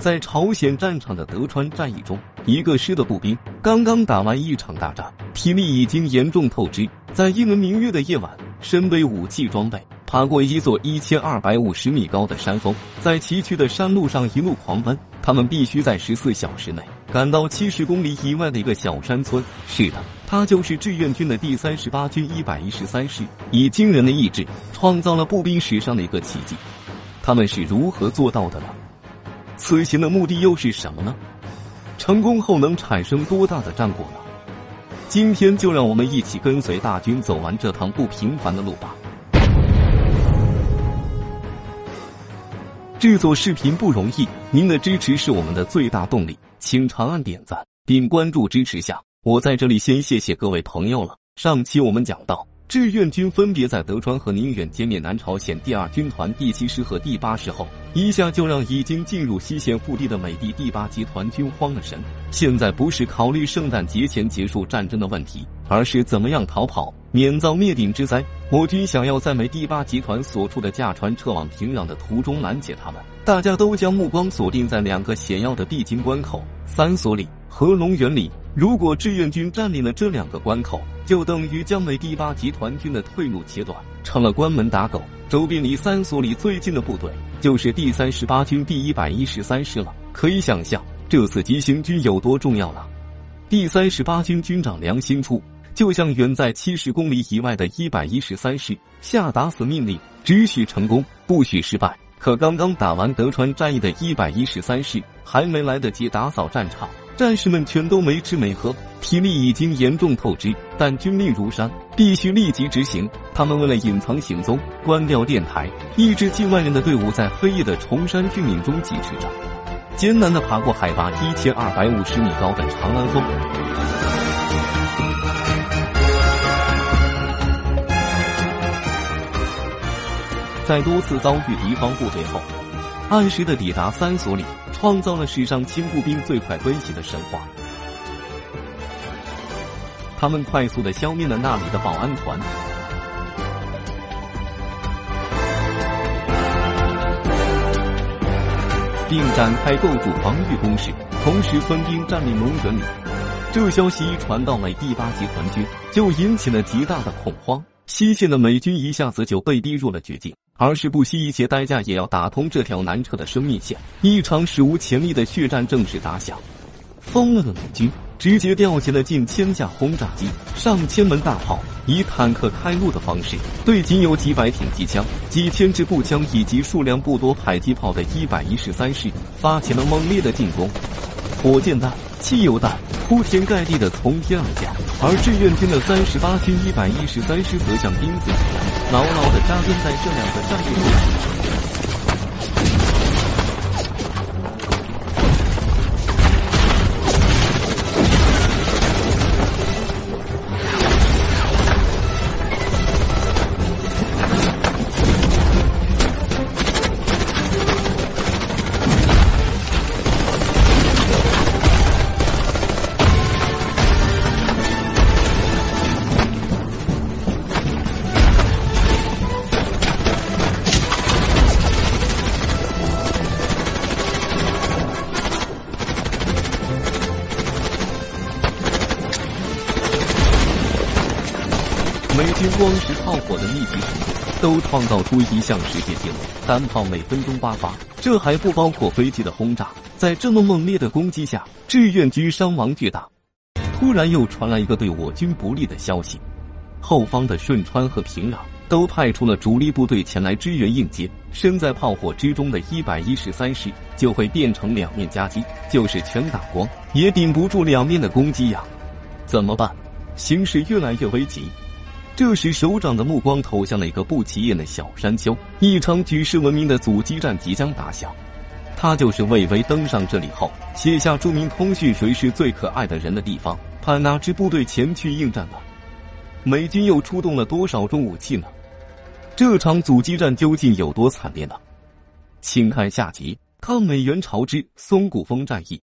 在朝鲜战场的德川战役中，一个师的步兵刚刚打完一场大战，体力已经严重透支，在一轮明月的夜晚，身背武器装备，爬过一座一千二百五十米高的山峰，在崎岖的山路上一路狂奔。他们必须在十四小时内赶到七十公里以外的一个小山村。是的，他就是志愿军的第三十八军一百一十三师，以惊人的意志创造了步兵史上的一个奇迹。他们是如何做到的呢？此行的目的又是什么呢？成功后能产生多大的战果呢？今天就让我们一起跟随大军走完这趟不平凡的路吧。制作视频不容易，您的支持是我们的最大动力，请长按点赞并关注支持下。我在这里先谢谢各位朋友了。上期我们讲到，志愿军分别在德川和宁远歼灭南朝鲜第二军团第七师和第八师后，一下就让已经进入西线腹地的美帝第八集团军慌了神。现在不是考虑圣诞节前结束战争的问题，而是怎么样逃跑。免遭灭顶之灾，我军想要在美第八集团所处的驾船撤往平壤的途中拦截他们。大家都将目光锁定在两个险要的必经关口——三所里和龙原理。如果志愿军占领了这两个关口，就等于将美第八集团军的退路切断，成了关门打狗。周边离三所里最近的部队就是第三十八军第一百一十三师了。可以想象，这次急行军有多重要了。第三十八军军长梁兴初。就向远在七十公里以外的一百一十三师下达死命令，只许成功，不许失败。可刚刚打完德川战役的一百一十三师还没来得及打扫战场，战士们全都没吃没喝，体力已经严重透支。但军令如山，必须立即执行。他们为了隐藏行踪，关掉电台，一支近万人的队伍在黑夜的崇山峻岭中疾驰着，艰难的爬过海拔一千二百五十米高的长安峰。在多次遭遇敌方部队后，按时的抵达三所里，创造了史上轻步兵最快奔袭的神话。他们快速的消灭了那里的保安团，并展开构筑防御工事，同时分兵占领龙源里。这消息一传到美第八集团军，就引起了极大的恐慌。西线的美军一下子就被逼入了绝境。而是不惜一切代价也要打通这条难撤的生命线，一场史无前例的血战正式打响。疯了的美军直接调集了近千架轰炸机、上千门大炮，以坦克开路的方式，对仅有几百挺机枪、几千支步枪以及数量不多迫击炮的一百一十三师发起了猛烈的进攻。火箭弹、汽油弹铺天盖地的从天而降，而志愿军的三十八军一百一十三师则像钉子一样，牢牢的扎根在这两个战略位置。美军光是炮火的密集程度，都创造出一项世界纪录：单炮每分钟八发。这还不包括飞机的轰炸。在这么猛烈的攻击下，志愿军伤亡巨大。突然又传来一个对我军不利的消息：后方的顺川和平壤都派出了主力部队前来支援应接。身在炮火之中的一百一十三师就会变成两面夹击，就是全打光也顶不住两面的攻击呀！怎么办？形势越来越危急。这时，首长的目光投向了一个不起眼的小山丘，一场举世闻名的阻击战即将打响。他就是魏巍登上这里后写下著名通讯“谁是最可爱的人”的地方，派哪支部队前去应战呢？美军又出动了多少种武器呢？这场阻击战究竟有多惨烈呢？请看下集：抗美援朝之松骨峰战役。